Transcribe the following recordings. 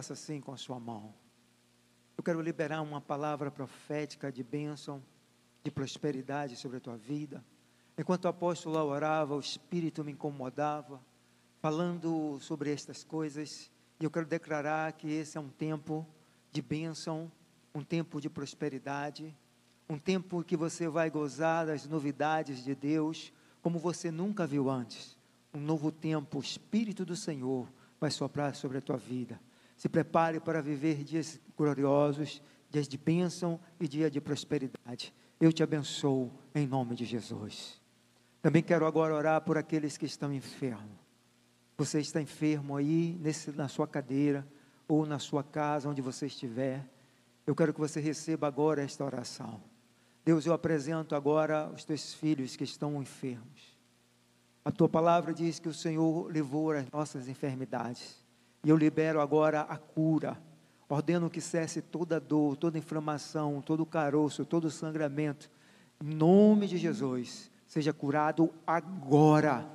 faça assim com a sua mão. Eu quero liberar uma palavra profética de bênção, de prosperidade sobre a tua vida. Enquanto o apóstolo orava, o Espírito me incomodava, falando sobre estas coisas, e eu quero declarar que esse é um tempo de bênção, um tempo de prosperidade, um tempo que você vai gozar das novidades de Deus, como você nunca viu antes. Um novo tempo, o Espírito do Senhor vai soprar sobre a tua vida. Se prepare para viver dias gloriosos, dias de bênção e dia de prosperidade. Eu te abençoo em nome de Jesus. Também quero agora orar por aqueles que estão enfermos. Você está enfermo aí nesse, na sua cadeira ou na sua casa, onde você estiver. Eu quero que você receba agora esta oração. Deus, eu apresento agora os teus filhos que estão enfermos. A tua palavra diz que o Senhor levou as nossas enfermidades. E eu libero agora a cura. Ordeno que cesse toda dor, toda inflamação, todo caroço, todo sangramento. Em nome de Jesus, seja curado agora.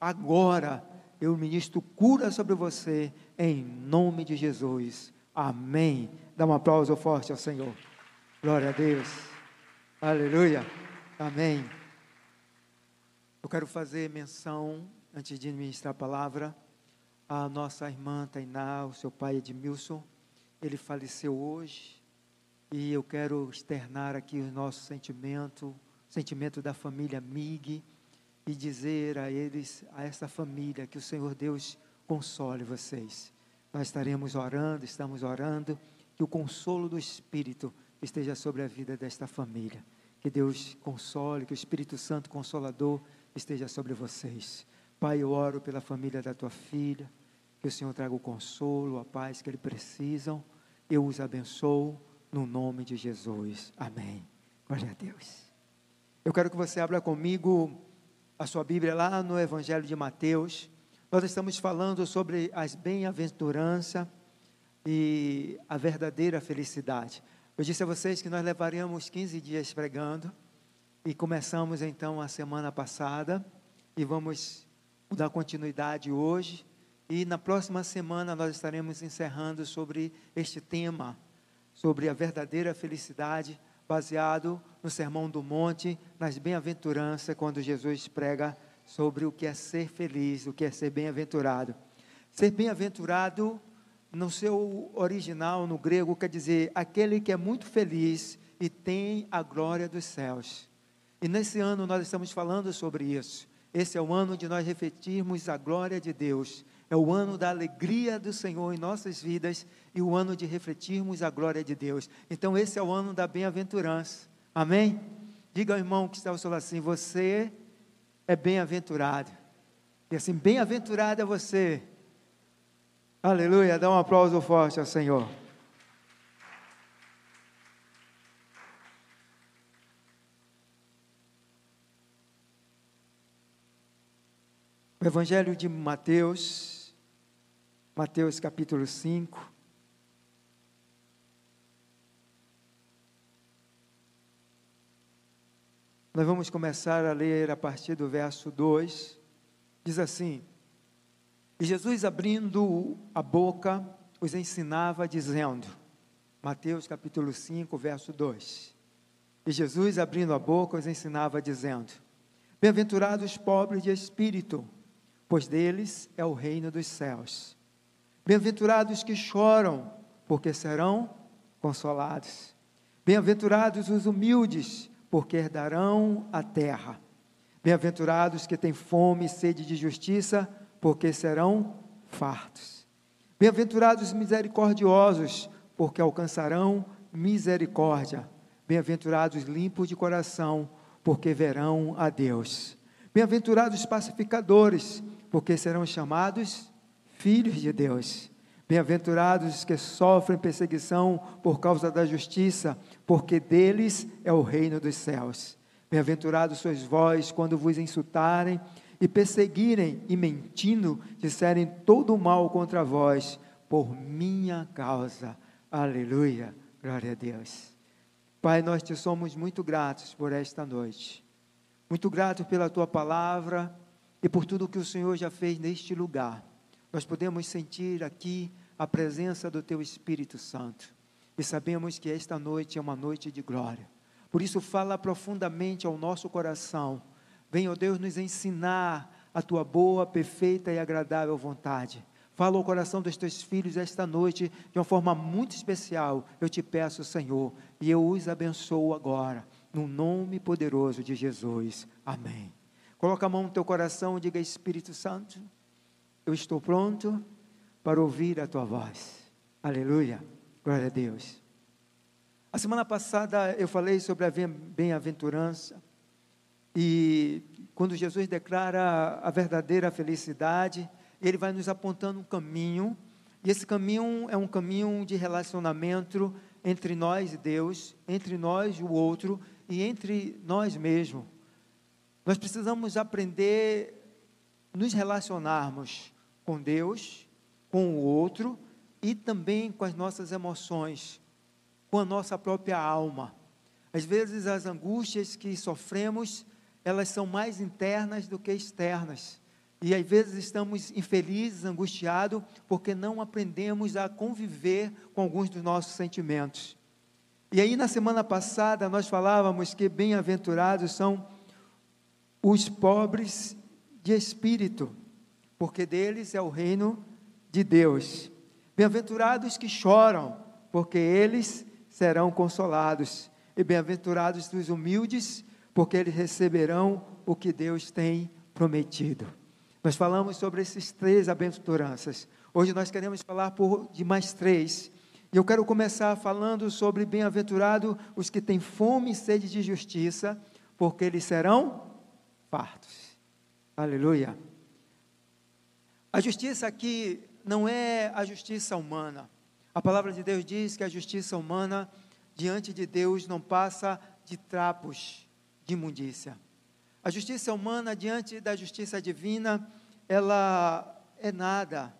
Agora. Eu ministro cura sobre você, em nome de Jesus. Amém. Dá um aplauso forte ao Senhor. Glória a Deus. Aleluia. Amém. Eu quero fazer menção, antes de ministrar a palavra, a nossa irmã Tainá, o seu pai Edmilson, ele faleceu hoje, e eu quero externar aqui o nosso sentimento, sentimento da família Mig, e dizer a eles, a essa família, que o Senhor Deus console vocês. Nós estaremos orando, estamos orando, que o consolo do Espírito esteja sobre a vida desta família. Que Deus console, que o Espírito Santo Consolador esteja sobre vocês. Pai, eu oro pela família da tua filha, que o Senhor traga o consolo, a paz que eles precisam. Eu os abençoo no nome de Jesus. Amém. Glória a Deus. Eu quero que você abra comigo a sua Bíblia lá no Evangelho de Mateus. Nós estamos falando sobre as bem-aventuranças e a verdadeira felicidade. Eu disse a vocês que nós levaríamos 15 dias pregando e começamos então a semana passada e vamos dar continuidade hoje. E na próxima semana nós estaremos encerrando sobre este tema, sobre a verdadeira felicidade, baseado no Sermão do Monte, nas bem-aventuranças, quando Jesus prega sobre o que é ser feliz, o que é ser bem-aventurado. Ser bem-aventurado, no seu original, no grego, quer dizer aquele que é muito feliz e tem a glória dos céus. E nesse ano nós estamos falando sobre isso. Esse é o ano de nós refletirmos a glória de Deus. É o ano da alegria do Senhor em nossas vidas e o ano de refletirmos a glória de Deus. Então, esse é o ano da bem-aventurança. Amém? Diga ao irmão que está ao seu lado assim: você é bem-aventurado. E assim, bem-aventurado é você. Aleluia. Dá um aplauso forte ao Senhor. Evangelho de Mateus, Mateus capítulo 5. Nós vamos começar a ler a partir do verso 2. Diz assim: E Jesus, abrindo a boca, os ensinava, dizendo, Mateus capítulo 5, verso 2. E Jesus, abrindo a boca, os ensinava, dizendo: Bem-aventurados os pobres de espírito, pois deles é o reino dos céus. Bem-aventurados que choram, porque serão consolados. Bem-aventurados os humildes, porque herdarão a terra. Bem-aventurados que têm fome e sede de justiça, porque serão fartos. Bem-aventurados os misericordiosos, porque alcançarão misericórdia. Bem-aventurados limpos de coração, porque verão a Deus. Bem-aventurados os pacificadores, porque serão chamados filhos de Deus. Bem-aventurados os que sofrem perseguição por causa da justiça, porque deles é o reino dos céus. Bem-aventurados sois vós quando vos insultarem e perseguirem e mentindo disserem todo o mal contra vós por minha causa. Aleluia. Glória a Deus. Pai, nós te somos muito gratos por esta noite. Muito gratos pela tua palavra e por tudo que o Senhor já fez neste lugar. Nós podemos sentir aqui a presença do Teu Espírito Santo. E sabemos que esta noite é uma noite de glória. Por isso, fala profundamente ao nosso coração. Venha, ó Deus, nos ensinar a tua boa, perfeita e agradável vontade. Fala ao coração dos teus filhos esta noite de uma forma muito especial. Eu te peço, Senhor, e eu os abençoo agora, no nome poderoso de Jesus. Amém. Coloca a mão no teu coração e diga: Espírito Santo, eu estou pronto para ouvir a tua voz. Aleluia. Glória a Deus. A semana passada eu falei sobre a bem-aventurança e quando Jesus declara a verdadeira felicidade, ele vai nos apontando um caminho, e esse caminho é um caminho de relacionamento entre nós e Deus, entre nós e o outro e entre nós mesmos. Nós precisamos aprender nos relacionarmos com Deus, com o outro e também com as nossas emoções, com a nossa própria alma. Às vezes as angústias que sofremos elas são mais internas do que externas. E às vezes estamos infelizes, angustiados, porque não aprendemos a conviver com alguns dos nossos sentimentos. E aí, na semana passada, nós falávamos que bem-aventurados são os pobres de espírito, porque deles é o reino de Deus. Bem-aventurados que choram, porque eles serão consolados. E bem-aventurados os humildes, porque eles receberão o que Deus tem prometido. Nós falamos sobre esses três abençoanças. Hoje nós queremos falar por, de mais três. E eu quero começar falando sobre bem-aventurado os que têm fome e sede de justiça, porque eles serão Aleluia. A justiça aqui não é a justiça humana. A palavra de Deus diz que a justiça humana diante de Deus não passa de trapos de imundícia. A justiça humana diante da justiça divina, ela é nada.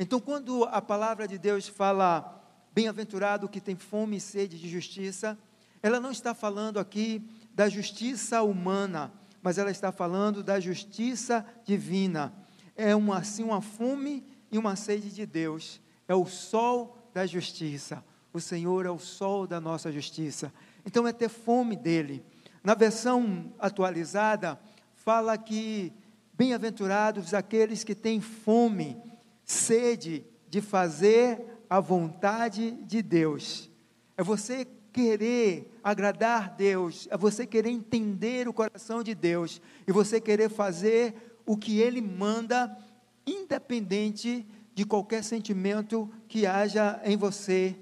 Então, quando a palavra de Deus fala bem-aventurado que tem fome e sede de justiça, ela não está falando aqui da justiça humana, mas ela está falando da justiça divina. É uma assim uma fome e uma sede de Deus. É o sol da justiça. O Senhor é o sol da nossa justiça. Então é ter fome dele. Na versão atualizada, fala que bem-aventurados aqueles que têm fome, sede de fazer a vontade de Deus. É você querer agradar Deus, é você querer entender o coração de Deus e você querer fazer o que Ele manda, independente de qualquer sentimento que haja em você.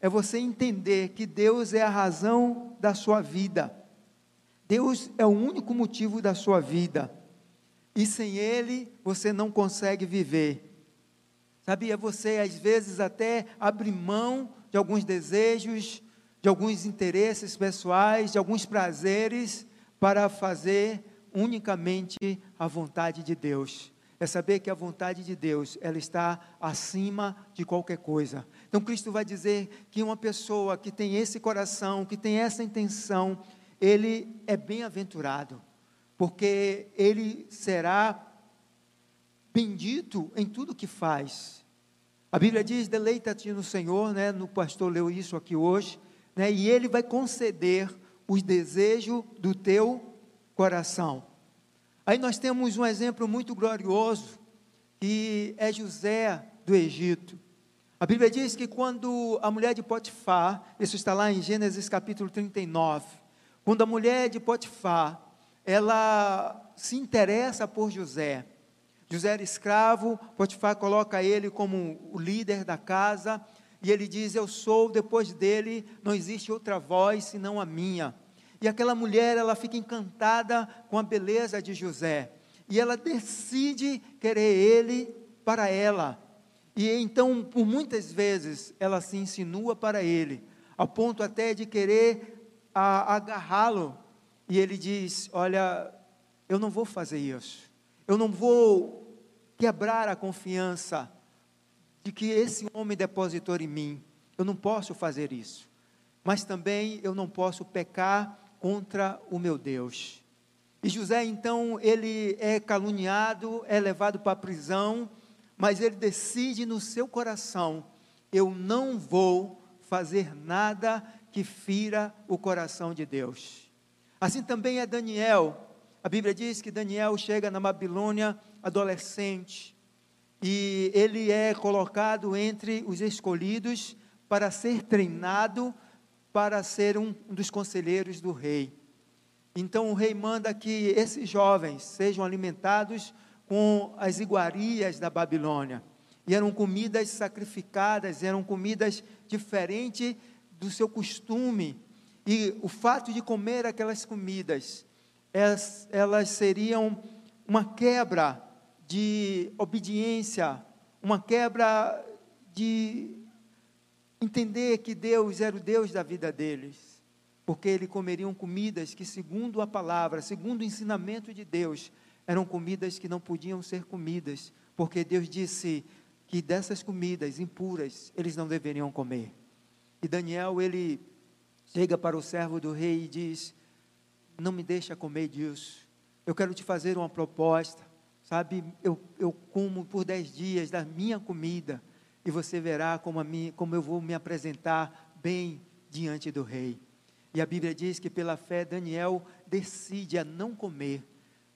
É você entender que Deus é a razão da sua vida. Deus é o único motivo da sua vida. E sem Ele, você não consegue viver. Sabia? Você, às vezes, até abre mão de alguns desejos, de alguns interesses pessoais, de alguns prazeres, para fazer unicamente a vontade de Deus. É saber que a vontade de Deus, ela está acima de qualquer coisa. Então Cristo vai dizer que uma pessoa que tem esse coração, que tem essa intenção, ele é bem-aventurado, porque ele será bendito em tudo que faz. A Bíblia diz: deleita-te no Senhor, né? No pastor leu isso aqui hoje, né? E ele vai conceder os desejos do teu coração. Aí nós temos um exemplo muito glorioso, que é José do Egito. A Bíblia diz que quando a mulher de Potifar, isso está lá em Gênesis capítulo 39, quando a mulher de Potifar, ela se interessa por José. José era escravo, Potifar coloca ele como o líder da casa, e ele diz: Eu sou, depois dele não existe outra voz senão a minha. E aquela mulher, ela fica encantada com a beleza de José, e ela decide querer ele para ela. E então, por muitas vezes, ela se insinua para ele, ao ponto até de querer a agarrá-lo e ele diz: Olha, eu não vou fazer isso, eu não vou quebrar a confiança de que esse homem depositou em mim, eu não posso fazer isso, mas também eu não posso pecar contra o meu Deus. E José, então, ele é caluniado, é levado para a prisão, mas ele decide no seu coração: eu não vou fazer nada que fira o coração de Deus. Assim também é Daniel. A Bíblia diz que Daniel chega na Babilônia adolescente e ele é colocado entre os escolhidos para ser treinado para ser um dos conselheiros do rei. Então o rei manda que esses jovens sejam alimentados com as iguarias da Babilônia. E eram comidas sacrificadas, eram comidas diferentes do seu costume. E o fato de comer aquelas comidas, elas, elas seriam uma quebra de obediência, uma quebra de entender que Deus era o Deus da vida deles, porque eles comeriam comidas que, segundo a palavra, segundo o ensinamento de Deus, eram comidas que não podiam ser comidas, porque Deus disse que dessas comidas impuras eles não deveriam comer. E Daniel, ele chega para o servo do rei e diz: Não me deixa comer disso. Eu quero te fazer uma proposta. Sabe, eu, eu como por dez dias da minha comida, e você verá como, a mim, como eu vou me apresentar bem diante do rei. E a Bíblia diz que pela fé Daniel decide a não comer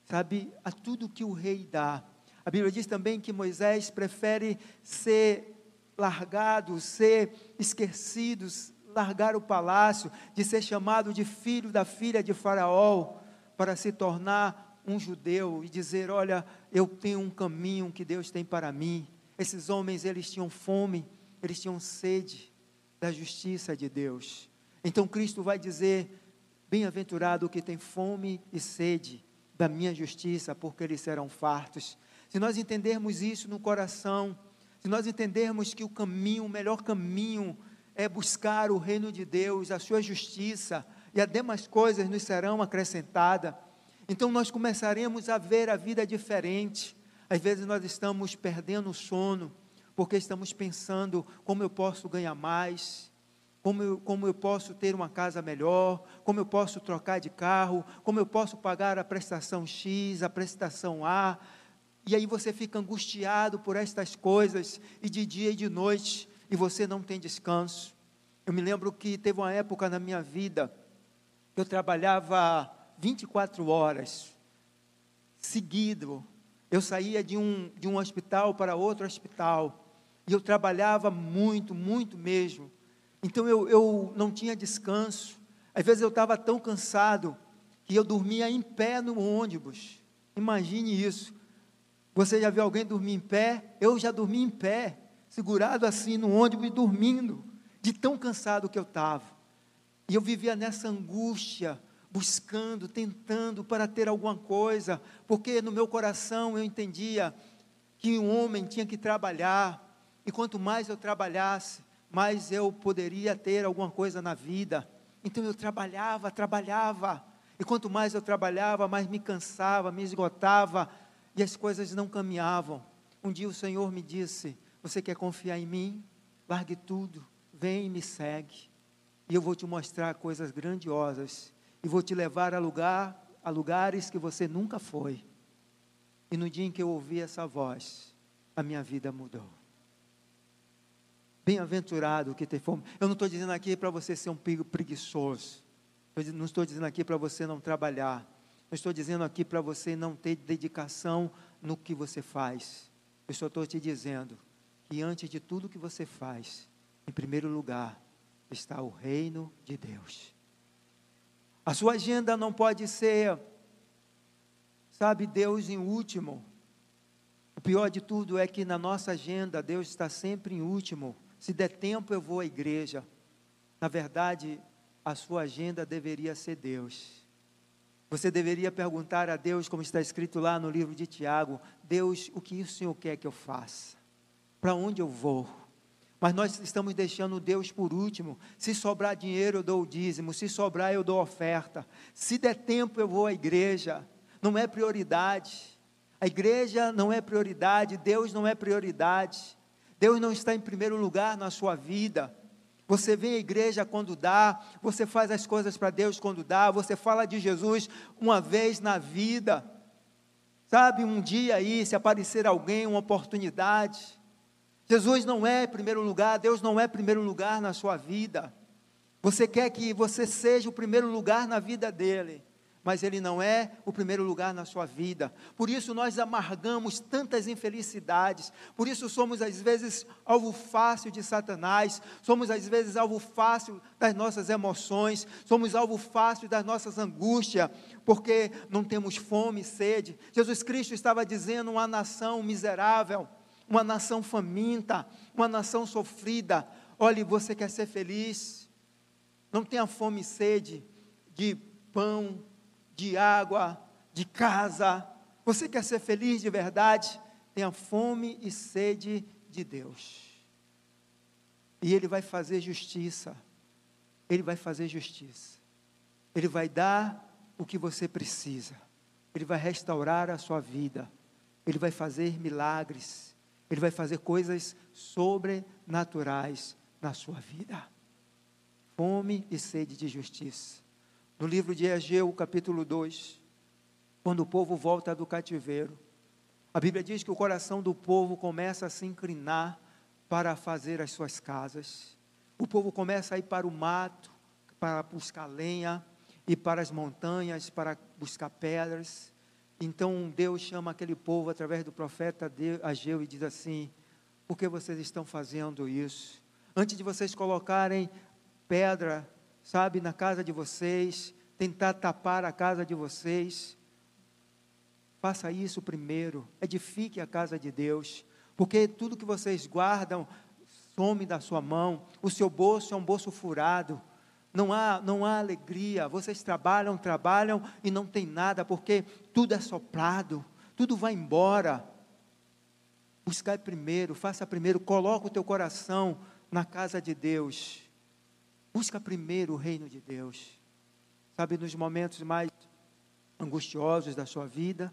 sabe, a tudo que o rei dá. A Bíblia diz também que Moisés prefere ser largado, ser esquecido, largar o palácio, de ser chamado de filho da filha de Faraó, para se tornar um judeu e dizer: Olha, eu tenho um caminho que Deus tem para mim. Esses homens, eles tinham fome, eles tinham sede da justiça de Deus. Então Cristo vai dizer: Bem-aventurado o que tem fome e sede da minha justiça, porque eles serão fartos. Se nós entendermos isso no coração, se nós entendermos que o caminho, o melhor caminho, é buscar o reino de Deus, a sua justiça, e as demais coisas nos serão acrescentadas, então nós começaremos a ver a vida diferente. Às vezes nós estamos perdendo o sono, porque estamos pensando como eu posso ganhar mais, como eu, como eu posso ter uma casa melhor, como eu posso trocar de carro, como eu posso pagar a prestação X, a prestação A. E aí você fica angustiado por estas coisas, e de dia e de noite, e você não tem descanso. Eu me lembro que teve uma época na minha vida, eu trabalhava 24 horas, seguido. Eu saía de um, de um hospital para outro hospital, e eu trabalhava muito, muito mesmo. Então eu, eu não tinha descanso. Às vezes eu estava tão cansado que eu dormia em pé no ônibus. Imagine isso. Você já viu alguém dormir em pé? Eu já dormi em pé, segurado assim no ônibus e dormindo, de tão cansado que eu estava. E eu vivia nessa angústia, buscando, tentando para ter alguma coisa, porque no meu coração eu entendia que um homem tinha que trabalhar, e quanto mais eu trabalhasse, mas eu poderia ter alguma coisa na vida. Então eu trabalhava, trabalhava, e quanto mais eu trabalhava, mais me cansava, me esgotava, e as coisas não caminhavam. Um dia o Senhor me disse: Você quer confiar em mim? Largue tudo, vem e me segue, e eu vou te mostrar coisas grandiosas, e vou te levar a, lugar, a lugares que você nunca foi. E no dia em que eu ouvi essa voz, a minha vida mudou. Bem-aventurado que tem fome. Eu não estou dizendo aqui para você ser um preguiçoso. Eu não estou dizendo aqui para você não trabalhar. Eu estou dizendo aqui para você não ter dedicação no que você faz. Eu só estou te dizendo que antes de tudo que você faz, em primeiro lugar, está o reino de Deus. A sua agenda não pode ser, sabe, Deus em último. O pior de tudo é que na nossa agenda, Deus está sempre em último. Se der tempo, eu vou à igreja. Na verdade, a sua agenda deveria ser Deus. Você deveria perguntar a Deus, como está escrito lá no livro de Tiago: Deus, o que o Senhor quer que eu faça? Para onde eu vou? Mas nós estamos deixando Deus por último. Se sobrar dinheiro, eu dou o dízimo. Se sobrar, eu dou oferta. Se der tempo, eu vou à igreja. Não é prioridade. A igreja não é prioridade. Deus não é prioridade. Deus não está em primeiro lugar na sua vida. Você vem à igreja quando dá, você faz as coisas para Deus quando dá, você fala de Jesus uma vez na vida. Sabe, um dia aí, se aparecer alguém, uma oportunidade. Jesus não é primeiro lugar, Deus não é primeiro lugar na sua vida. Você quer que você seja o primeiro lugar na vida dele mas ele não é o primeiro lugar na sua vida. Por isso nós amargamos tantas infelicidades, por isso somos às vezes alvo fácil de Satanás, somos às vezes alvo fácil das nossas emoções, somos alvo fácil das nossas angústias, porque não temos fome e sede. Jesus Cristo estava dizendo uma nação miserável, uma nação faminta, uma nação sofrida. Olhe, você quer ser feliz? Não tenha fome e sede de pão, de água, de casa. Você quer ser feliz de verdade? Tenha fome e sede de Deus. E Ele vai fazer justiça. Ele vai fazer justiça. Ele vai dar o que você precisa. Ele vai restaurar a sua vida. Ele vai fazer milagres. Ele vai fazer coisas sobrenaturais na sua vida. Fome e sede de justiça no livro de Egeu, capítulo 2, quando o povo volta do cativeiro, a Bíblia diz que o coração do povo começa a se inclinar para fazer as suas casas. O povo começa a ir para o mato, para buscar lenha, e para as montanhas, para buscar pedras. Então Deus chama aquele povo através do profeta Ageu e diz assim: Por que vocês estão fazendo isso? Antes de vocês colocarem pedra sabe, na casa de vocês, tentar tapar a casa de vocês. Faça isso primeiro, edifique a casa de Deus, porque tudo que vocês guardam some da sua mão, o seu bolso é um bolso furado, não há, não há alegria, vocês trabalham, trabalham e não tem nada, porque tudo é soprado, tudo vai embora. Buscai primeiro, faça primeiro, coloca o teu coração na casa de Deus. Busca primeiro o reino de Deus. Sabe, nos momentos mais angustiosos da sua vida,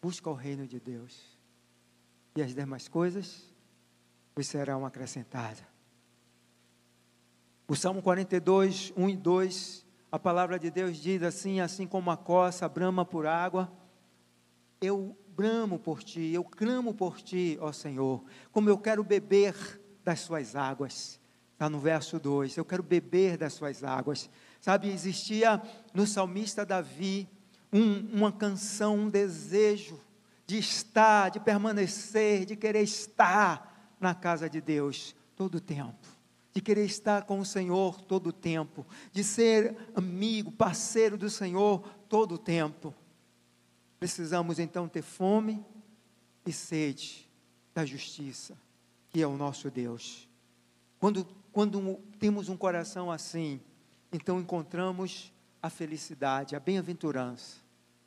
busca o reino de Deus. E as demais coisas vos serão acrescentadas. O Salmo 42, 1 e 2, a palavra de Deus diz assim: assim como a coça brama por água, eu bramo por ti, eu clamo por ti, ó Senhor, como eu quero beber das suas águas. Está no verso 2. Eu quero beber das suas águas. Sabe, existia no salmista Davi um, uma canção, um desejo de estar, de permanecer, de querer estar na casa de Deus todo o tempo. De querer estar com o Senhor todo o tempo. De ser amigo, parceiro do Senhor todo o tempo. Precisamos então ter fome e sede da justiça, que é o nosso Deus. Quando quando temos um coração assim, então encontramos a felicidade, a bem-aventurança.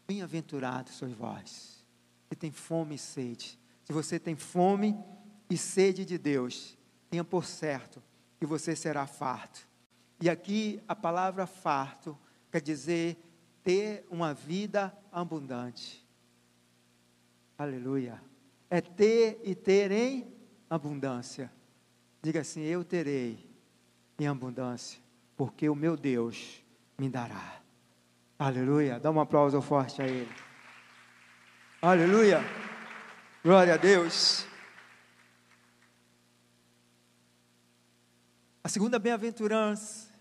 Bem-aventurados sois vós, que tem fome e sede. Se você tem fome e sede de Deus, tenha por certo que você será farto. E aqui a palavra farto quer dizer ter uma vida abundante. Aleluia. É ter e ter em abundância. Diga assim: Eu terei em abundância, porque o meu Deus me dará. Aleluia. Dá um aplauso forte a Ele. Aleluia. Glória a Deus. A segunda bem-aventurança.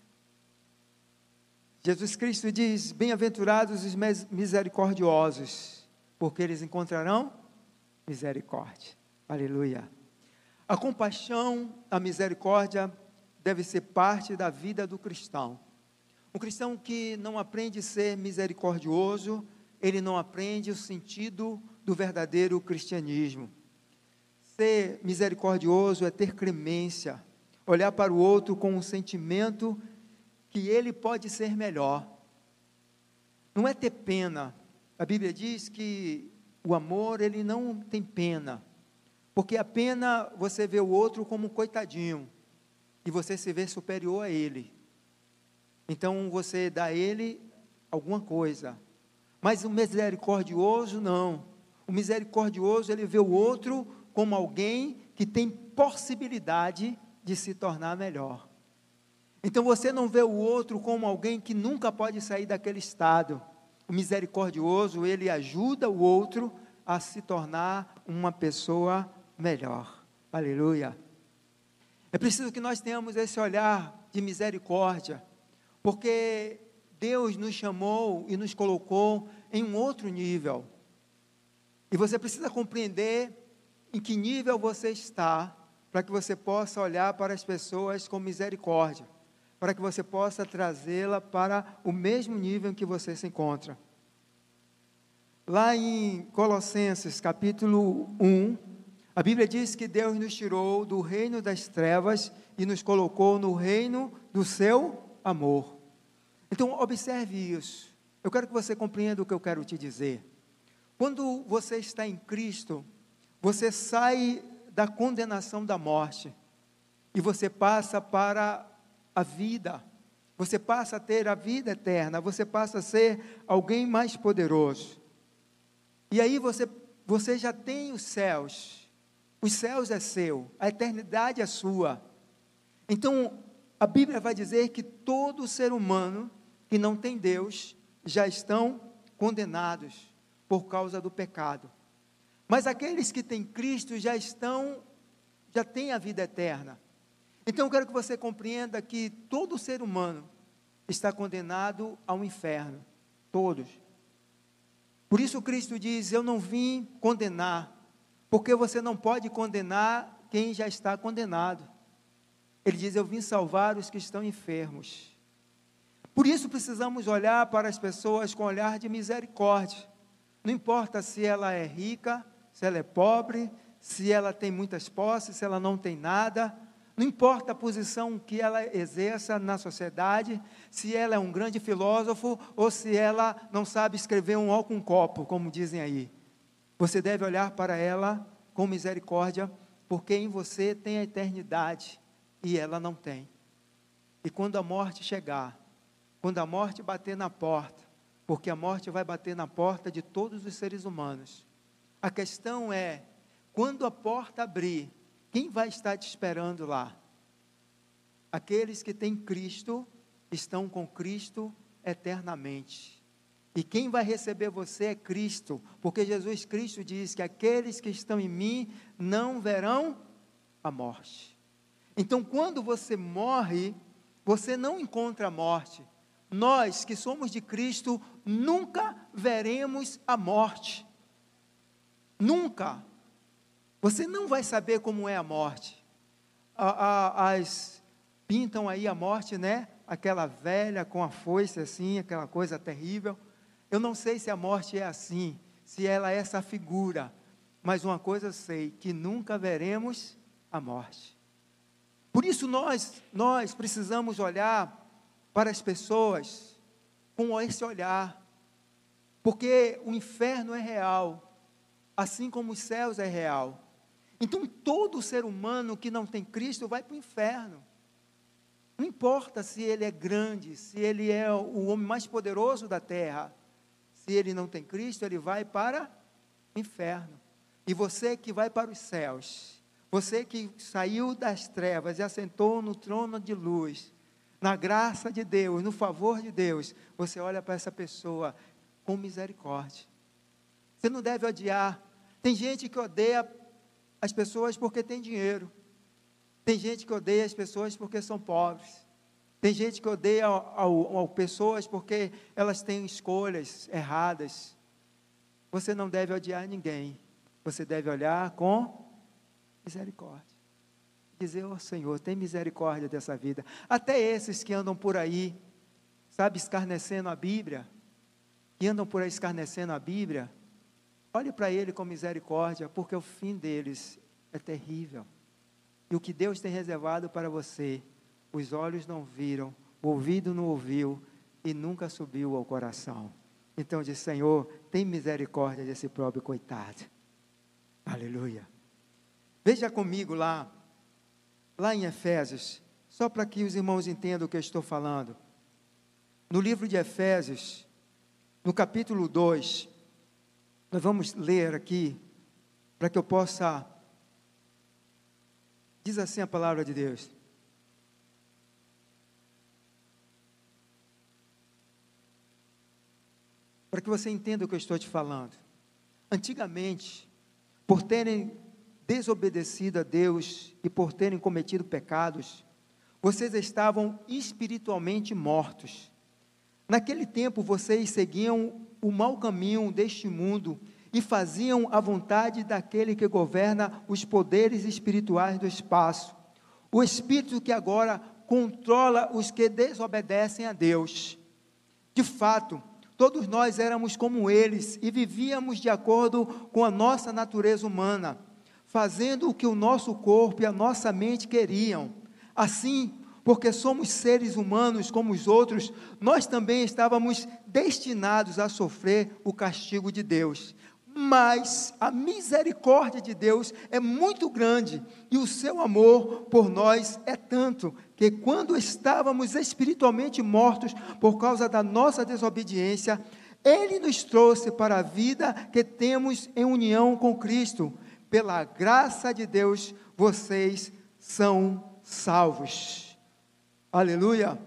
Jesus Cristo diz: Bem-aventurados os misericordiosos, porque eles encontrarão misericórdia. Aleluia. A compaixão, a misericórdia deve ser parte da vida do cristão. Um cristão que não aprende a ser misericordioso, ele não aprende o sentido do verdadeiro cristianismo. Ser misericordioso é ter clemência, olhar para o outro com um sentimento que ele pode ser melhor. Não é ter pena. A Bíblia diz que o amor, ele não tem pena. Porque a pena você vê o outro como um coitadinho e você se vê superior a ele. Então você dá a ele alguma coisa. Mas o misericordioso não. O misericordioso ele vê o outro como alguém que tem possibilidade de se tornar melhor. Então você não vê o outro como alguém que nunca pode sair daquele estado. o misericordioso, ele ajuda o outro a se tornar uma pessoa melhor. Aleluia. É preciso que nós tenhamos esse olhar de misericórdia, porque Deus nos chamou e nos colocou em um outro nível. E você precisa compreender em que nível você está, para que você possa olhar para as pessoas com misericórdia, para que você possa trazê-la para o mesmo nível em que você se encontra. Lá em Colossenses capítulo 1, a Bíblia diz que Deus nos tirou do reino das trevas e nos colocou no reino do seu amor. Então, observe isso. Eu quero que você compreenda o que eu quero te dizer. Quando você está em Cristo, você sai da condenação da morte e você passa para a vida. Você passa a ter a vida eterna, você passa a ser alguém mais poderoso. E aí você, você já tem os céus. Os céus é seu, a eternidade é sua. Então, a Bíblia vai dizer que todo ser humano que não tem Deus já estão condenados por causa do pecado. Mas aqueles que têm Cristo já estão, já têm a vida eterna. Então eu quero que você compreenda que todo ser humano está condenado ao inferno. Todos. Por isso Cristo diz: Eu não vim condenar, porque você não pode condenar quem já está condenado. Ele diz: Eu vim salvar os que estão enfermos. Por isso precisamos olhar para as pessoas com olhar de misericórdia. Não importa se ela é rica, se ela é pobre, se ela tem muitas posses, se ela não tem nada. Não importa a posição que ela exerça na sociedade, se ela é um grande filósofo ou se ela não sabe escrever um ó com copo, como dizem aí. Você deve olhar para ela com misericórdia, porque em você tem a eternidade e ela não tem. E quando a morte chegar, quando a morte bater na porta, porque a morte vai bater na porta de todos os seres humanos. A questão é, quando a porta abrir, quem vai estar te esperando lá? Aqueles que têm Cristo estão com Cristo eternamente. E quem vai receber você é Cristo, porque Jesus Cristo diz que aqueles que estão em mim não verão a morte. Então, quando você morre, você não encontra a morte, nós que somos de Cristo nunca veremos a morte. Nunca. Você não vai saber como é a morte. as pintam aí a morte, né? Aquela velha com a foice assim, aquela coisa terrível. Eu não sei se a morte é assim, se ela é essa figura, mas uma coisa eu sei, que nunca veremos a morte. Por isso nós, nós precisamos olhar para as pessoas com esse olhar, porque o inferno é real, assim como os céus é real. Então todo ser humano que não tem Cristo vai para o inferno. Não importa se ele é grande, se ele é o homem mais poderoso da terra, se ele não tem Cristo, ele vai para o inferno. E você que vai para os céus, você que saiu das trevas e assentou no trono de luz, na graça de Deus, no favor de Deus, você olha para essa pessoa com misericórdia. Você não deve odiar. Tem gente que odeia as pessoas porque tem dinheiro. Tem gente que odeia as pessoas porque são pobres. Tem gente que odeia ao, pessoas porque elas têm escolhas erradas. Você não deve odiar ninguém. Você deve olhar com misericórdia dizer, ó oh, Senhor, tem misericórdia dessa vida. Até esses que andam por aí, sabe, escarnecendo a Bíblia, que andam por aí escarnecendo a Bíblia, olhe para ele com misericórdia, porque o fim deles é terrível. E o que Deus tem reservado para você, os olhos não viram, o ouvido não ouviu e nunca subiu ao coração. Então diz, Senhor, tem misericórdia desse próprio coitado. Aleluia. Veja comigo lá lá em Efésios, só para que os irmãos entendam o que eu estou falando. No livro de Efésios, no capítulo 2, nós vamos ler aqui, para que eu possa. Diz assim a palavra de Deus. para que você entenda o que eu estou te falando. Antigamente, por terem desobedecido a Deus e por terem cometido pecados, vocês estavam espiritualmente mortos. Naquele tempo, vocês seguiam o mau caminho deste mundo e faziam a vontade daquele que governa os poderes espirituais do espaço. O espírito que agora controla os que desobedecem a Deus. De fato, todos nós éramos como eles e vivíamos de acordo com a nossa natureza humana, fazendo o que o nosso corpo e a nossa mente queriam. Assim, porque somos seres humanos como os outros, nós também estávamos destinados a sofrer o castigo de Deus. Mas a misericórdia de Deus é muito grande e o seu amor por nós é tanto que, quando estávamos espiritualmente mortos por causa da nossa desobediência, Ele nos trouxe para a vida que temos em união com Cristo. Pela graça de Deus, vocês são salvos. Aleluia!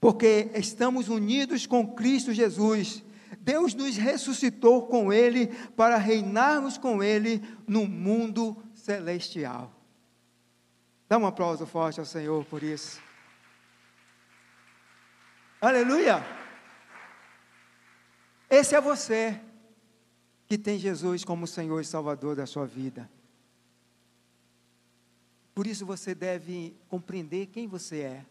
Porque estamos unidos com Cristo Jesus Deus nos ressuscitou com Ele para reinarmos com Ele no mundo celestial. Dá um aplauso forte ao Senhor por isso. Aleluia! Esse é você que tem Jesus como Senhor e Salvador da sua vida. Por isso você deve compreender quem você é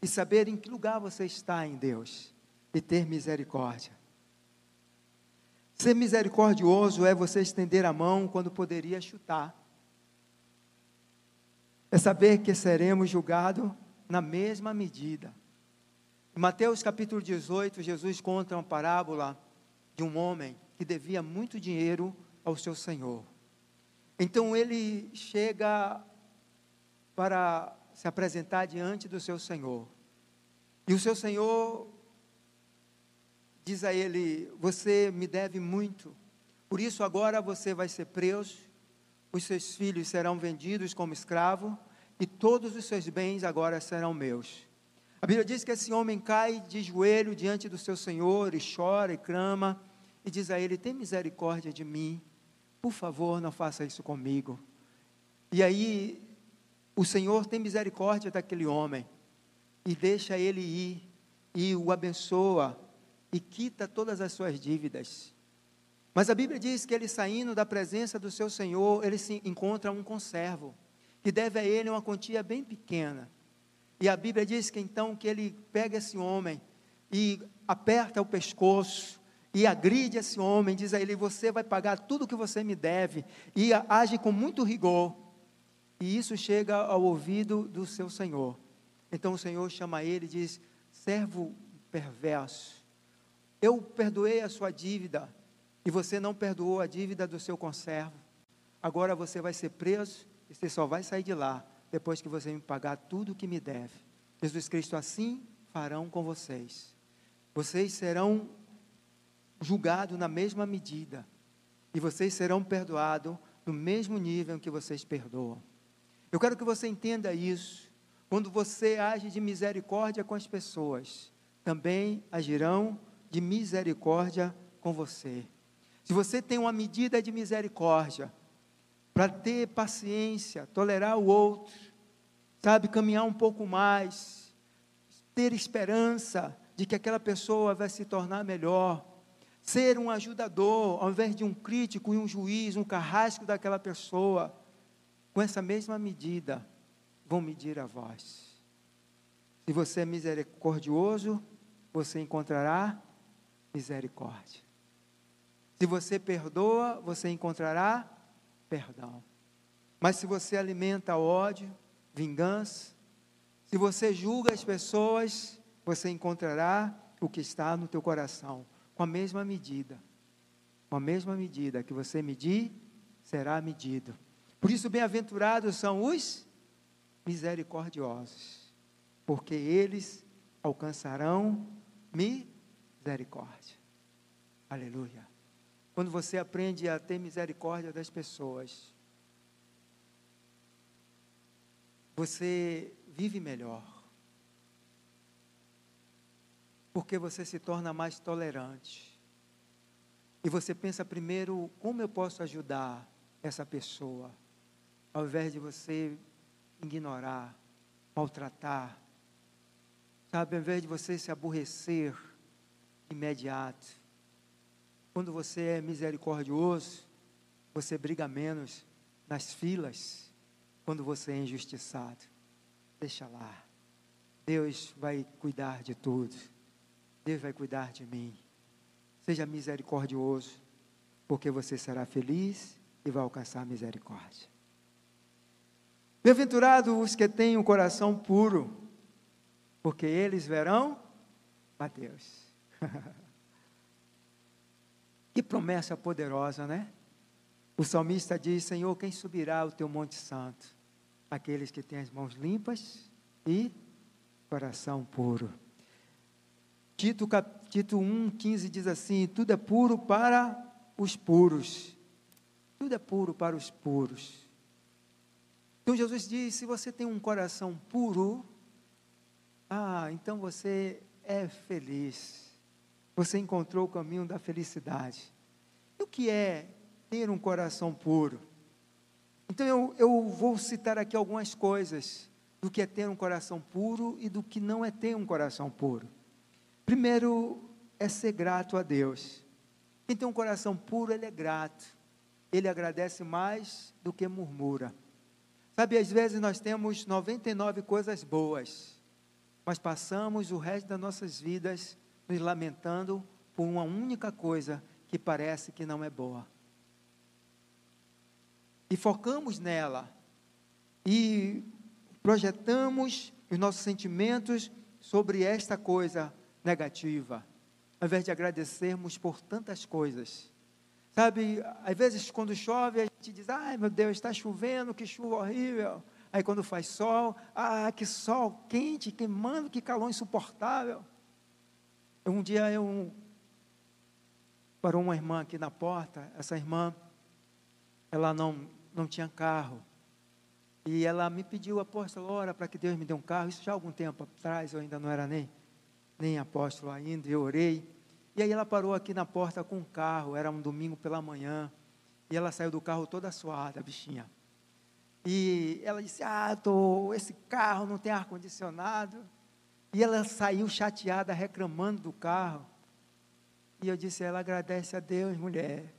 e saber em que lugar você está em Deus e ter misericórdia. Ser misericordioso é você estender a mão quando poderia chutar. É saber que seremos julgados na mesma medida. Em Mateus capítulo 18, Jesus conta uma parábola de um homem que devia muito dinheiro ao seu senhor. Então ele chega para se apresentar diante do seu senhor. E o seu senhor diz a ele: Você me deve muito, por isso agora você vai ser preso, os seus filhos serão vendidos como escravo, e todos os seus bens agora serão meus. A Bíblia diz que esse homem cai de joelho diante do seu Senhor e chora e clama, e diz a ele: Tem misericórdia de mim, por favor, não faça isso comigo. E aí, o Senhor tem misericórdia daquele homem, e deixa ele ir, e o abençoa, e quita todas as suas dívidas. Mas a Bíblia diz que ele saindo da presença do seu Senhor, ele se encontra um conservo, que deve a ele uma quantia bem pequena. E a Bíblia diz que então que ele pega esse homem e aperta o pescoço e agride esse homem, diz a ele: Você vai pagar tudo o que você me deve, e age com muito rigor. E isso chega ao ouvido do seu senhor. Então o Senhor chama ele e diz: Servo perverso, eu perdoei a sua dívida e você não perdoou a dívida do seu conservo. Agora você vai ser preso e você só vai sair de lá depois que você me pagar tudo o que me deve. Jesus Cristo assim farão com vocês. Vocês serão julgados na mesma medida e vocês serão perdoados no mesmo nível que vocês perdoam. Eu quero que você entenda isso. Quando você age de misericórdia com as pessoas, também agirão de misericórdia com você. Se você tem uma medida de misericórdia, para ter paciência, tolerar o outro, sabe, caminhar um pouco mais, ter esperança de que aquela pessoa vai se tornar melhor, ser um ajudador, ao invés de um crítico e um juiz, um carrasco daquela pessoa, com essa mesma medida, vão medir a voz. Se você é misericordioso, você encontrará misericórdia. Se você perdoa, você encontrará perdão. Mas se você alimenta ódio, vingança, se você julga as pessoas, você encontrará o que está no teu coração, com a mesma medida. Com a mesma medida que você medir, será medido. Por isso, bem-aventurados são os misericordiosos, porque eles alcançarão misericórdia. Aleluia. Quando você aprende a ter misericórdia das pessoas, você vive melhor. Porque você se torna mais tolerante. e você pensa primeiro como eu posso ajudar essa pessoa, ao invés de você ignorar, maltratar, sabe, ao invés de você se aborrecer imediato. Quando você é misericordioso, você briga menos nas filas quando você é injustiçado. Deixa lá. Deus vai cuidar de tudo. Deus vai cuidar de mim. Seja misericordioso, porque você será feliz e vai alcançar misericórdia. Bem-aventurados os que têm um coração puro, porque eles verão a Deus. que promessa poderosa, né? O salmista diz: Senhor, quem subirá ao teu monte santo? Aqueles que têm as mãos limpas e coração puro. Tito, cap, Tito 1, 15 diz assim: tudo é puro para os puros. Tudo é puro para os puros. Então Jesus diz: se você tem um coração puro, ah, então você é feliz. Você encontrou o caminho da felicidade. E o que é ter um coração puro? Então eu, eu vou citar aqui algumas coisas do que é ter um coração puro e do que não é ter um coração puro. Primeiro é ser grato a Deus. Quem tem um coração puro, ele é grato. Ele agradece mais do que murmura. Sabe, às vezes nós temos 99 coisas boas, mas passamos o resto das nossas vidas nos lamentando por uma única coisa que parece que não é boa. E focamos nela. E projetamos os nossos sentimentos sobre esta coisa negativa, ao invés de agradecermos por tantas coisas. Sabe, às vezes quando chove, a gente diz: ai meu Deus, está chovendo, que chuva horrível. Aí quando faz sol, ah, que sol quente, queimando, que calor insuportável. Um dia eu parou uma irmã aqui na porta, essa irmã, ela não, não tinha carro. E ela me pediu, apóstolo, ora para que Deus me dê um carro. Isso já há algum tempo atrás, eu ainda não era nem nem apóstolo ainda, eu orei. E aí ela parou aqui na porta com um carro, era um domingo pela manhã, e ela saiu do carro toda suada, bichinha. E ela disse: Ah, tô, esse carro não tem ar-condicionado. E ela saiu chateada, reclamando do carro. E eu disse: Ela agradece a Deus, mulher,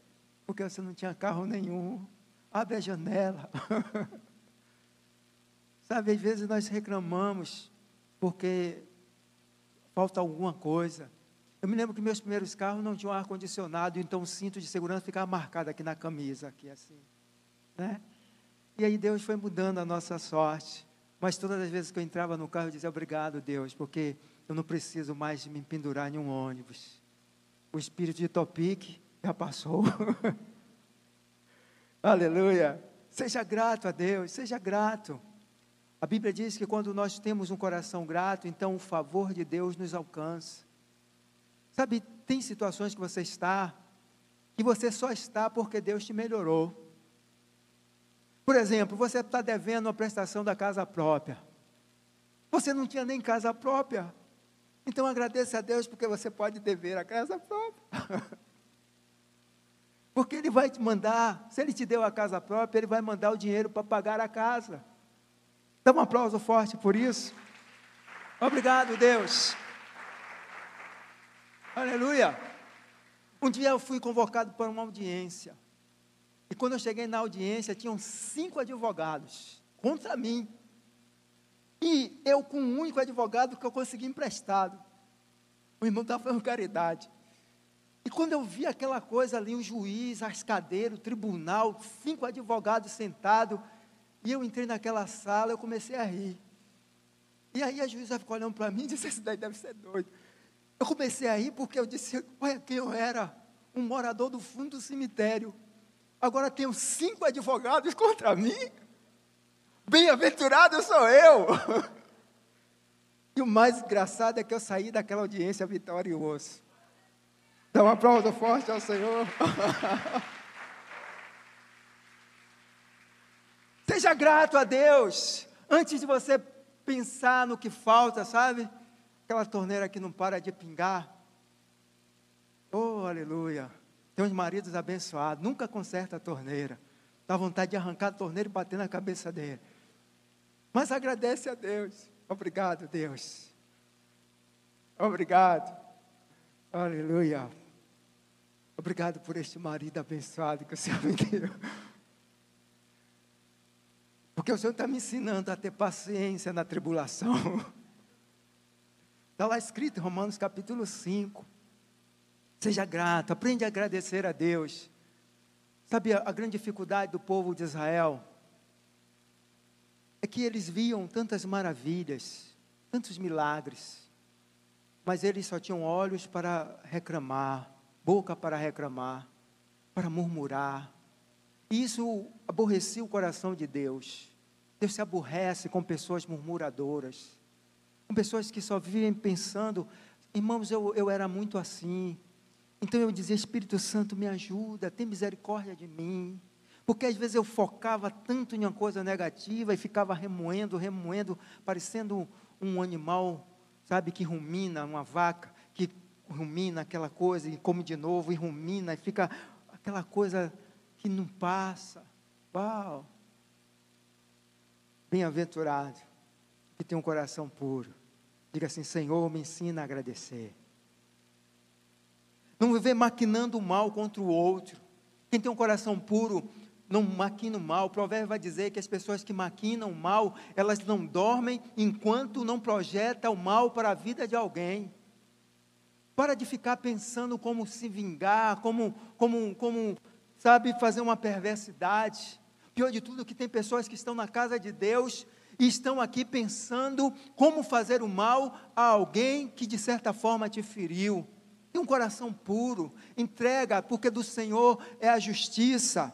porque você não tinha carro nenhum. Abre a janela. Sabe, às vezes nós reclamamos porque falta alguma coisa. Eu me lembro que meus primeiros carros não tinham ar-condicionado, então o cinto de segurança ficava marcado aqui na camisa, aqui assim. Né? E aí Deus foi mudando a nossa sorte. Mas todas as vezes que eu entrava no carro, eu dizia, obrigado, Deus, porque eu não preciso mais me pendurar em um ônibus. O espírito de Topic já passou. Aleluia. Seja grato a Deus, seja grato. A Bíblia diz que quando nós temos um coração grato, então o favor de Deus nos alcança. Sabe, tem situações que você está, que você só está porque Deus te melhorou. Por exemplo, você está devendo a prestação da casa própria. Você não tinha nem casa própria. Então agradeça a Deus porque você pode dever a casa própria. porque Ele vai te mandar, se Ele te deu a casa própria, Ele vai mandar o dinheiro para pagar a casa. Dá um aplauso forte por isso. Obrigado, Deus. Aleluia. Um dia eu fui convocado para uma audiência. E quando eu cheguei na audiência, tinham cinco advogados contra mim. E eu com um único advogado que eu consegui emprestado. O irmão estava fazendo caridade. E quando eu vi aquela coisa ali, o juiz, as cadeiras, o tribunal, cinco advogados sentados, e eu entrei naquela sala, eu comecei a rir. E aí a juíza ficou olhando para mim e disse: Esse daí deve ser doido. Eu comecei a rir porque eu disse: Olha quem eu era, um morador do fundo do cemitério. Agora tenho cinco advogados contra mim. Bem-aventurado sou eu. E o mais engraçado é que eu saí daquela audiência vitorioso. Dá um aplauso forte ao Senhor. Seja grato a Deus. Antes de você pensar no que falta, sabe? Aquela torneira que não para de pingar. Oh, aleluia. Tem uns maridos abençoados, nunca conserta a torneira. Dá vontade de arrancar a torneira e bater na cabeça dele. Mas agradece a Deus. Obrigado, Deus. Obrigado. Aleluia. Obrigado por este marido abençoado que o Senhor me deu. Porque o Senhor está me ensinando a ter paciência na tribulação. Está lá escrito em Romanos capítulo 5. Seja grato, aprende a agradecer a Deus. Sabe a, grande dificuldade do povo de Israel? É que eles viam tantas maravilhas, tantos milagres, mas eles só tinham olhos para reclamar, boca para reclamar, para murmurar. E isso aborrecia o coração de Deus. Deus se aborrece com pessoas murmuradoras, com pessoas que só vivem pensando, irmãos, eu, eu era muito assim, então eu dizia: Espírito Santo, me ajuda, tem misericórdia de mim. Porque às vezes eu focava tanto em uma coisa negativa e ficava remoendo, remoendo, parecendo um animal, sabe, que rumina, uma vaca, que rumina aquela coisa e come de novo e rumina e fica aquela coisa que não passa. Uau! Bem-aventurado que tem um coração puro. Diga assim: Senhor, me ensina a agradecer. Não viver maquinando o mal contra o outro. Quem tem um coração puro não maquina o mal. O provérbio vai dizer que as pessoas que maquinam o mal, elas não dormem enquanto não projeta o mal para a vida de alguém. Para de ficar pensando como se vingar, como, como, como sabe, fazer uma perversidade. Pior de tudo, que tem pessoas que estão na casa de Deus e estão aqui pensando como fazer o mal a alguém que de certa forma te feriu. Tem um coração puro, entrega, porque do Senhor é a justiça.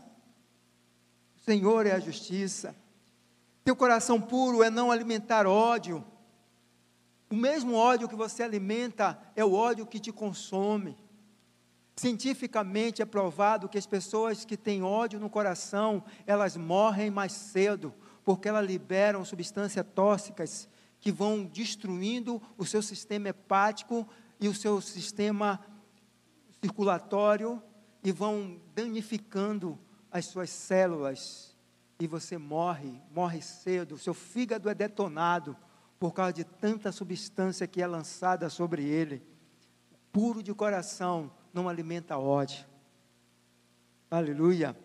O Senhor é a justiça. Teu coração puro é não alimentar ódio. O mesmo ódio que você alimenta é o ódio que te consome. Cientificamente é provado que as pessoas que têm ódio no coração, elas morrem mais cedo, porque elas liberam substâncias tóxicas que vão destruindo o seu sistema hepático, e o seu sistema circulatório e vão danificando as suas células e você morre, morre cedo, seu fígado é detonado por causa de tanta substância que é lançada sobre ele. Puro de coração não alimenta ódio. Aleluia.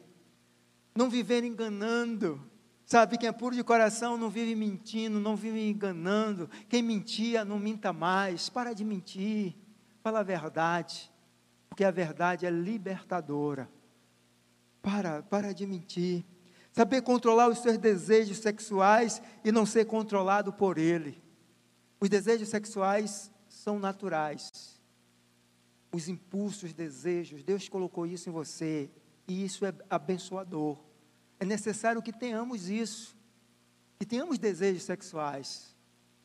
Não viver enganando. Sabe, quem é puro de coração não vive mentindo, não vive enganando. Quem mentia, não minta mais. Para de mentir. Fala a verdade. Porque a verdade é libertadora. Para, para de mentir. Saber controlar os seus desejos sexuais e não ser controlado por ele. Os desejos sexuais são naturais. Os impulsos, desejos, Deus colocou isso em você. E isso é abençoador. É necessário que tenhamos isso, que tenhamos desejos sexuais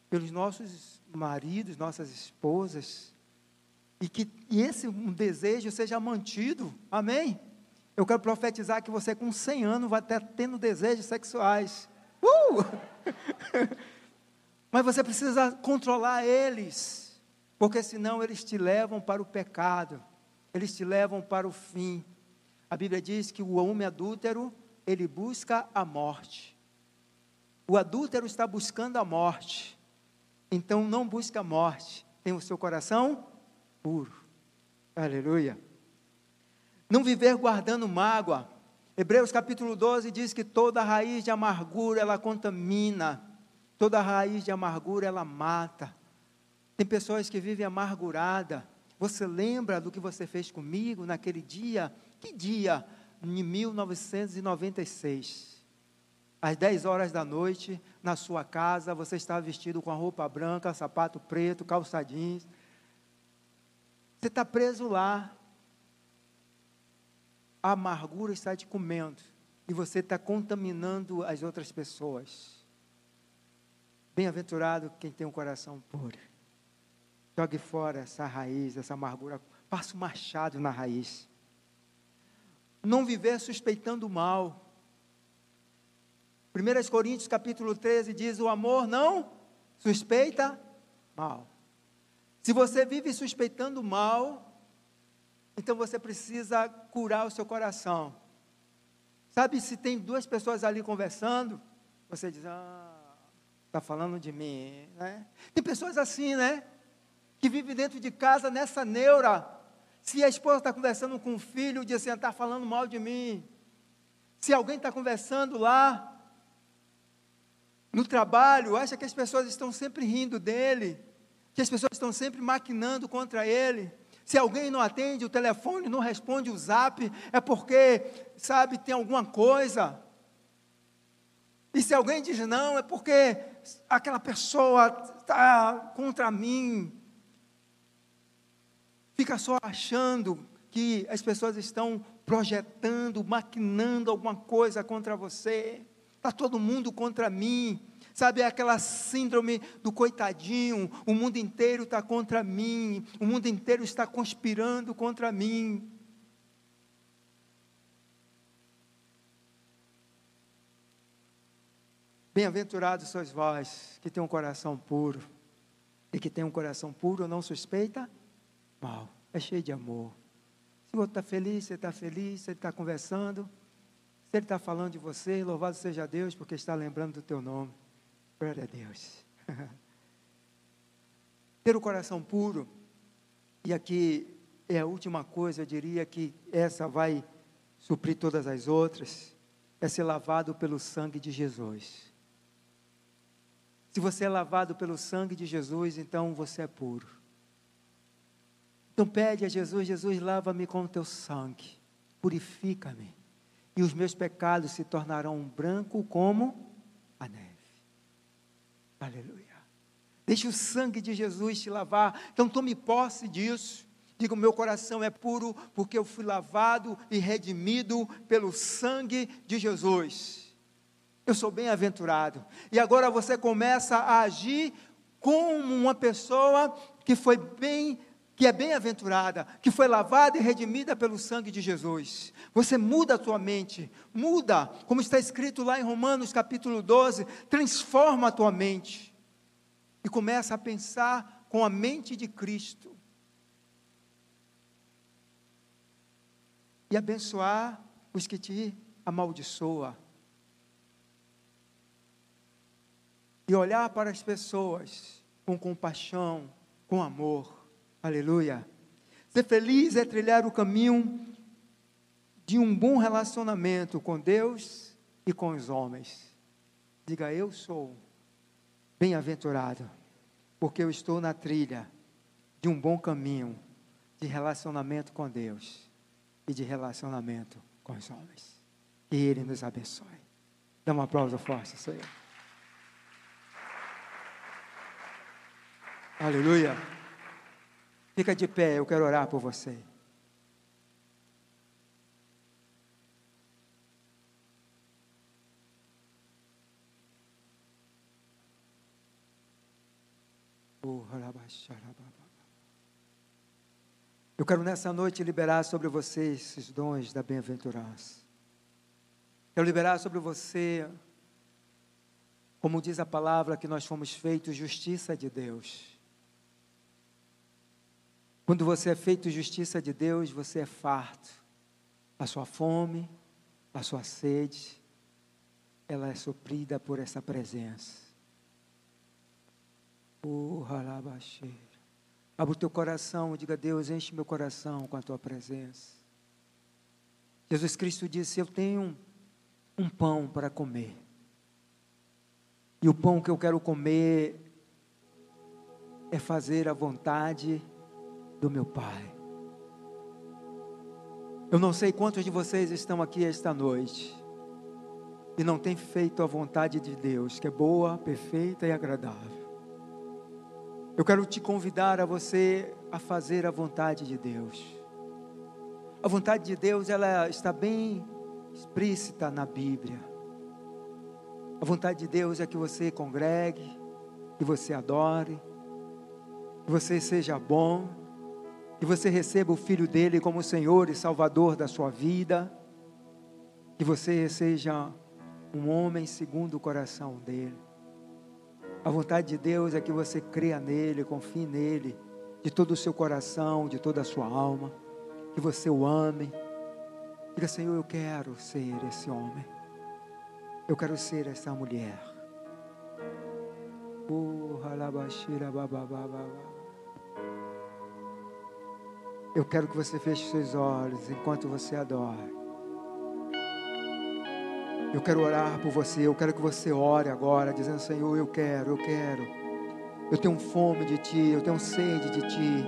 pelos nossos maridos, nossas esposas, e que e esse desejo seja mantido, amém? Eu quero profetizar que você com 100 anos vai estar tendo desejos sexuais, uh! mas você precisa controlar eles, porque senão eles te levam para o pecado, eles te levam para o fim. A Bíblia diz que o homem adúltero ele busca a morte. O adúltero está buscando a morte. Então não busca a morte. Tem o seu coração puro. Aleluia. Não viver guardando mágoa. Hebreus capítulo 12 diz que toda raiz de amargura ela contamina. Toda raiz de amargura ela mata. Tem pessoas que vivem amargurada. Você lembra do que você fez comigo naquele dia? Que dia? Em 1996, às 10 horas da noite, na sua casa, você está vestido com a roupa branca, sapato preto, calça jeans. Você está preso lá. A amargura está te comendo. E você está contaminando as outras pessoas. Bem-aventurado quem tem um coração puro. Jogue fora essa raiz, essa amargura. Passa o machado na raiz não viver suspeitando mal. 1 Coríntios capítulo 13 diz: o amor não suspeita mal. Se você vive suspeitando mal, Então você precisa curar o seu coração. Sabe, se tem duas pessoas ali conversando, você diz, ah, está falando de mim, né? Tem pessoas assim, né? Que vivem dentro de casa nessa neura. Se a esposa está conversando com o filho, diz assim, está falando mal de mim. Se alguém está conversando lá, no trabalho, acha que as pessoas estão sempre rindo dele, que as pessoas estão sempre maquinando contra ele. Se alguém não atende o telefone, não responde o zap, é porque, sabe, tem alguma coisa. E se alguém diz não, é porque aquela pessoa está contra mim. Fica só achando que as pessoas estão projetando, maquinando alguma coisa contra você. Está todo mundo contra mim. Sabe, é aquela síndrome do coitadinho, o mundo inteiro está contra mim, o mundo inteiro está conspirando contra mim. Bem-aventurados sois vós, que tem um coração puro, e que tem um coração puro não suspeita mal, é cheio de amor. Se o outro está feliz, você está feliz, você está conversando, se ele está falando de você, louvado seja Deus, porque está lembrando do teu nome. Glória a Deus. Ter o coração puro, e aqui é a última coisa, eu diria que essa vai suprir todas as outras, é ser lavado pelo sangue de Jesus. Se você é lavado pelo sangue de Jesus, então você é puro. Então pede a Jesus, Jesus, lava-me com o teu sangue, purifica-me, e os meus pecados se tornarão branco como a neve. Aleluia. Deixe o sangue de Jesus te lavar. Então tome posse disso. Diga: o meu coração é puro porque eu fui lavado e redimido pelo sangue de Jesus. Eu sou bem-aventurado. E agora você começa a agir como uma pessoa que foi bem que é bem-aventurada, que foi lavada e redimida pelo sangue de Jesus. Você muda a tua mente, muda, como está escrito lá em Romanos capítulo 12, transforma a tua mente e começa a pensar com a mente de Cristo. E abençoar os que te amaldiçoam. E olhar para as pessoas com compaixão, com amor Aleluia. Ser feliz é trilhar o caminho de um bom relacionamento com Deus e com os homens. Diga, eu sou bem-aventurado, porque eu estou na trilha de um bom caminho de relacionamento com Deus e de relacionamento com os homens. Que Ele nos abençoe. Dá uma aplauso forte, Senhor. Aleluia. Fica de pé, eu quero orar por você. Eu quero nessa noite liberar sobre você esses dons da bem-aventurança. Quero liberar sobre você, como diz a palavra, que nós fomos feitos justiça de Deus. Quando você é feito justiça de Deus, você é farto. A sua fome, a sua sede, ela é suprida por essa presença. Abra o teu coração, diga, Deus, enche meu coração com a tua presença. Jesus Cristo disse: Eu tenho um pão para comer. E o pão que eu quero comer é fazer a vontade do meu Pai. Eu não sei quantos de vocês estão aqui esta noite e não têm feito a vontade de Deus, que é boa, perfeita e agradável. Eu quero te convidar a você a fazer a vontade de Deus. A vontade de Deus, ela está bem explícita na Bíblia. A vontade de Deus é que você congregue, que você adore, que você seja bom, que você receba o Filho dele como Senhor e Salvador da sua vida, que você seja um homem segundo o coração dele. A vontade de Deus é que você creia nele, confie nele, de todo o seu coração, de toda a sua alma. que você o ame. Diga, Senhor, eu quero ser esse homem. Eu quero ser essa mulher. Uh, eu quero que você feche seus olhos enquanto você adora. Eu quero orar por você. Eu quero que você ore agora, dizendo: Senhor, eu quero, eu quero. Eu tenho fome de Ti, eu tenho sede de Ti.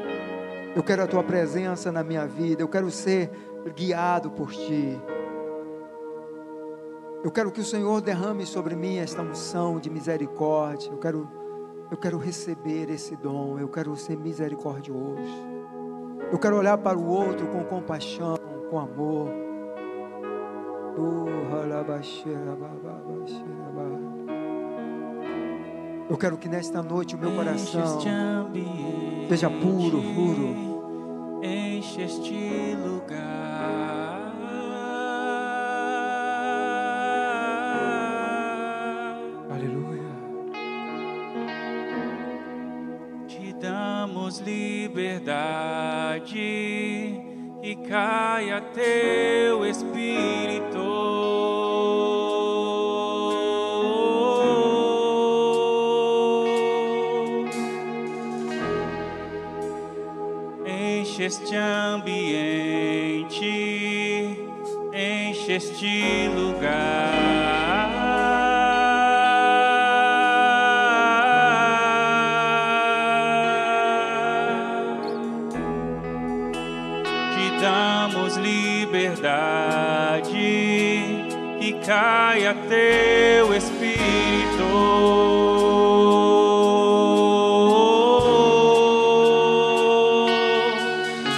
Eu quero a Tua presença na minha vida. Eu quero ser guiado por Ti. Eu quero que o Senhor derrame sobre mim esta unção de misericórdia. Eu quero, eu quero receber esse dom. Eu quero ser misericordioso. Eu quero olhar para o outro com compaixão, com amor. Eu quero que nesta noite o meu coração seja puro, puro. Enche este lugar. Liberdade e caia teu espírito.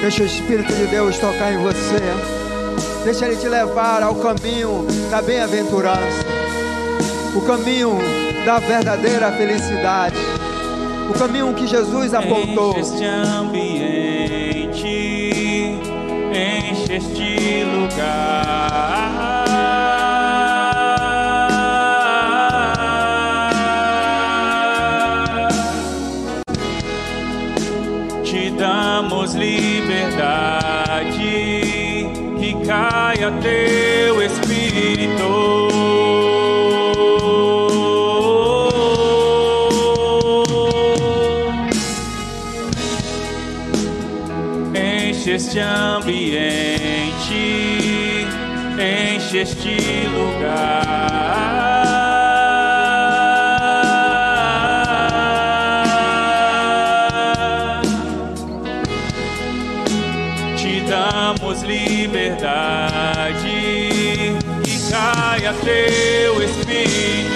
Deixa o Espírito de Deus tocar em você. Deixa Ele te levar ao caminho da bem-aventurança, o caminho da verdadeira felicidade, o caminho que Jesus apontou. Este ambiente, enche este lugar. Te damos liberdade que caia teu espírito. Este ambiente, este lugar. Te damos liberdade que caia teu espírito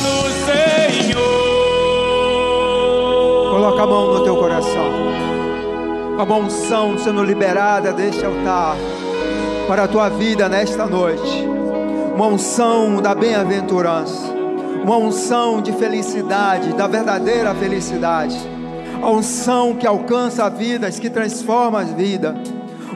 aviva-nos, Senhor. Coloca a mão no teu coração. A uma unção sendo liberada deste altar para a tua vida nesta noite. Uma unção da bem-aventurança. Uma unção de felicidade, da verdadeira felicidade. A unção que alcança vidas, que transforma as vidas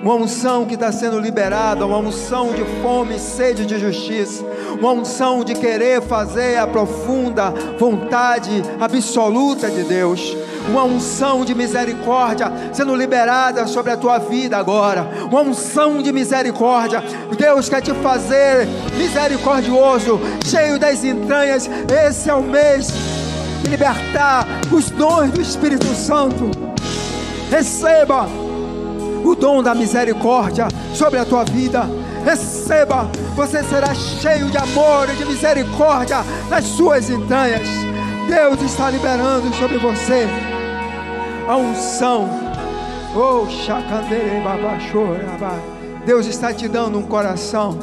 uma unção que está sendo liberada, uma unção de fome e sede de justiça, uma unção de querer fazer a profunda vontade absoluta de Deus, uma unção de misericórdia sendo liberada sobre a tua vida agora, uma unção de misericórdia. Deus quer te fazer misericordioso, cheio das entranhas. Esse é o mês de libertar os dons do Espírito Santo. Receba o dom da misericórdia sobre a tua vida. Receba, você será cheio de amor e de misericórdia nas suas entranhas. Deus está liberando sobre você a unção. Oh, Deus está te dando um coração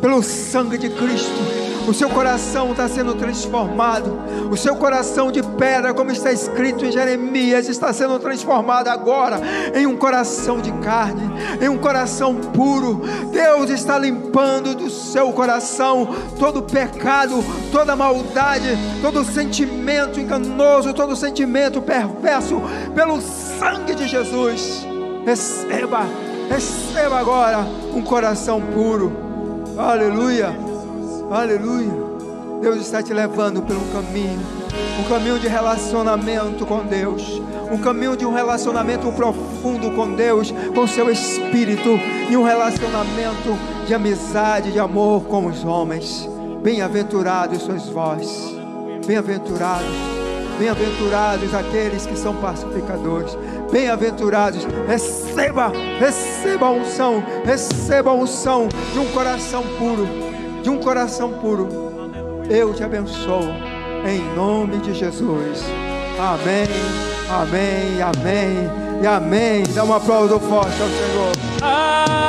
pelo sangue de Cristo o seu coração está sendo transformado, o seu coração de pedra, como está escrito em Jeremias, está sendo transformado agora em um coração de carne, em um coração puro. Deus está limpando do seu coração todo pecado, toda maldade, todo sentimento enganoso, todo sentimento perverso, pelo sangue de Jesus. Receba, receba agora um coração puro. Aleluia. Aleluia. Deus está te levando pelo caminho, um caminho de relacionamento com Deus, um caminho de um relacionamento profundo com Deus, com seu Espírito, e um relacionamento de amizade, de amor com os homens. Bem-aventurados sois vós, bem-aventurados, bem-aventurados aqueles que são pacificadores, bem-aventurados, receba, receba a unção, receba a unção de um coração puro de um coração puro. Eu te abençoo em nome de Jesus. Amém, amém, amém e amém. Dá um aplauso forte ao Senhor.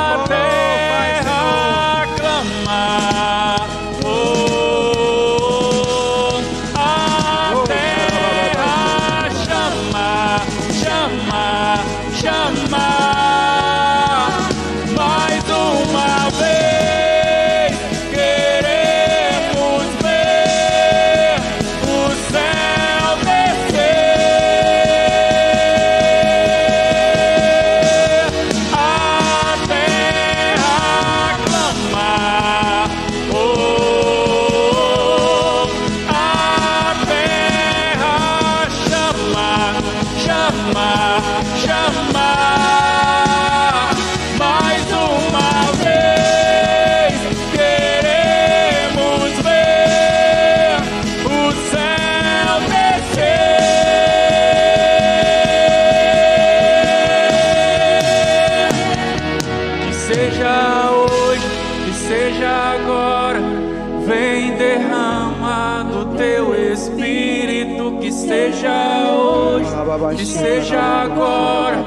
Que seja agora.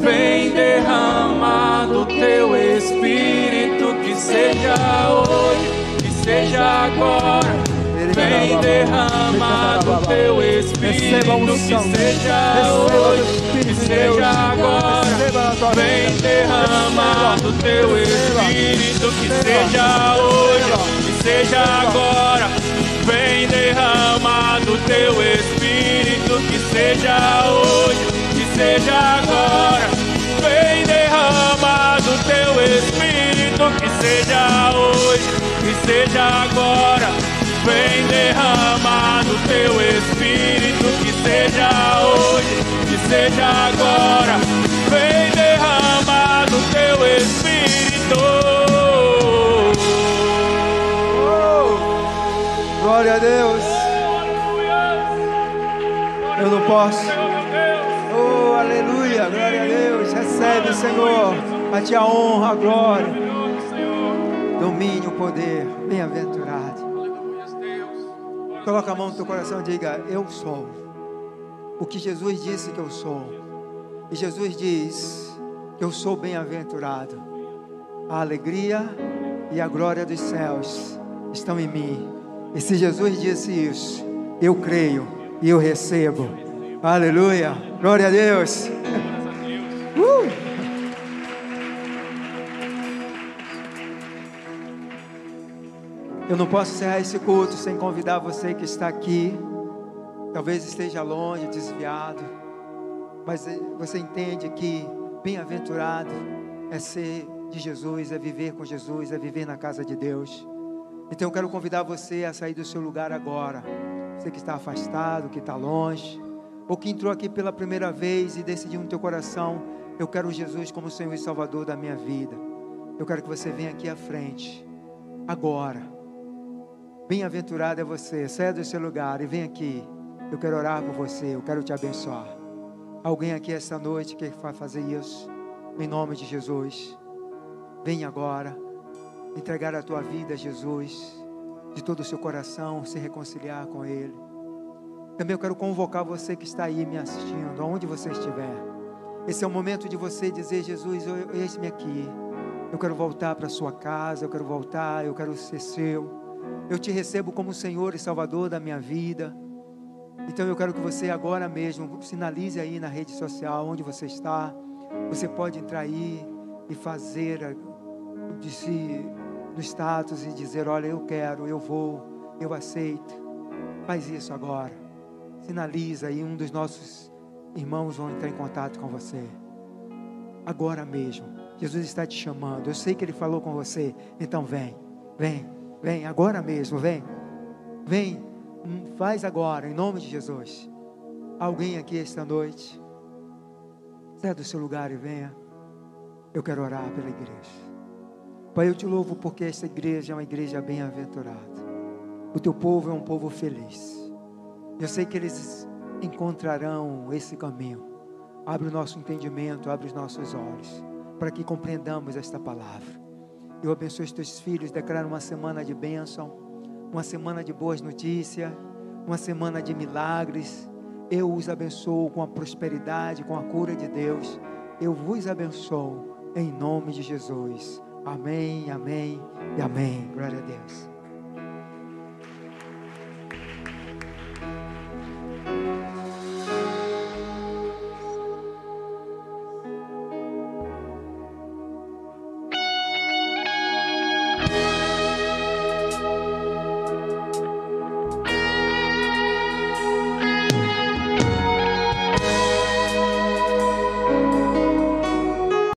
Vem derramado teu Espírito, que seja hoje, que seja agora. Vem derramado teu Espírito, que seja hoje, que seja agora. Vem derramado teu Espírito, que seja hoje, que seja agora. Vem derramado teu Espírito, que seja hoje, que seja agora. Vem derramado teu Espírito, que seja hoje, que seja agora. Vem derramado teu Espírito, que seja hoje, que seja agora. Vem derramado teu Espírito. Oh, glória a Deus posso. Oh, aleluia, glória a Deus. Recebe, Senhor, a ti a honra, a glória, domínio, poder, bem-aventurado. Coloca a mão no teu coração e diga: Eu sou o que Jesus disse que eu sou. E Jesus diz eu sou bem-aventurado. A alegria e a glória dos céus estão em mim. E se Jesus disse isso, eu creio e eu recebo Aleluia. Glória a Deus. Uh. Eu não posso encerrar esse culto sem convidar você que está aqui. Talvez esteja longe, desviado. Mas você entende que bem-aventurado é ser de Jesus, é viver com Jesus, é viver na casa de Deus. Então eu quero convidar você a sair do seu lugar agora. Você que está afastado, que está longe, ou que entrou aqui pela primeira vez e decidiu no teu coração, eu quero Jesus como Senhor e Salvador da minha vida. Eu quero que você venha aqui à frente, agora. Bem-aventurado é você, saia do seu lugar e vem aqui. Eu quero orar por você, eu quero te abençoar. Alguém aqui esta noite que vai fazer isso, em nome de Jesus. Vem agora entregar a tua vida a Jesus, de todo o seu coração, se reconciliar com Ele. Também eu quero convocar você que está aí me assistindo, aonde você estiver. Esse é o momento de você dizer: Jesus, eis-me aqui. Eu quero voltar para sua casa, eu quero voltar, eu quero ser seu. Eu te recebo como Senhor e Salvador da minha vida. Então eu quero que você agora mesmo sinalize aí na rede social onde você está. Você pode entrar aí e fazer de si no status e dizer: Olha, eu quero, eu vou, eu aceito. Faz isso agora. Sinaliza aí um dos nossos irmãos vão entrar em contato com você. Agora mesmo. Jesus está te chamando. Eu sei que Ele falou com você. Então vem, vem, vem, agora mesmo, vem. Vem, hum, faz agora, em nome de Jesus. Alguém aqui esta noite, saia do seu lugar e venha. Eu quero orar pela igreja. Pai, eu te louvo porque essa igreja é uma igreja bem-aventurada. O teu povo é um povo feliz. Eu sei que eles encontrarão esse caminho. Abre o nosso entendimento, abre os nossos olhos, para que compreendamos esta palavra. Eu abençoo os teus filhos, declaro uma semana de bênção, uma semana de boas notícias, uma semana de milagres. Eu os abençoo com a prosperidade, com a cura de Deus. Eu vos abençoo em nome de Jesus. Amém, amém e amém. Glória a Deus.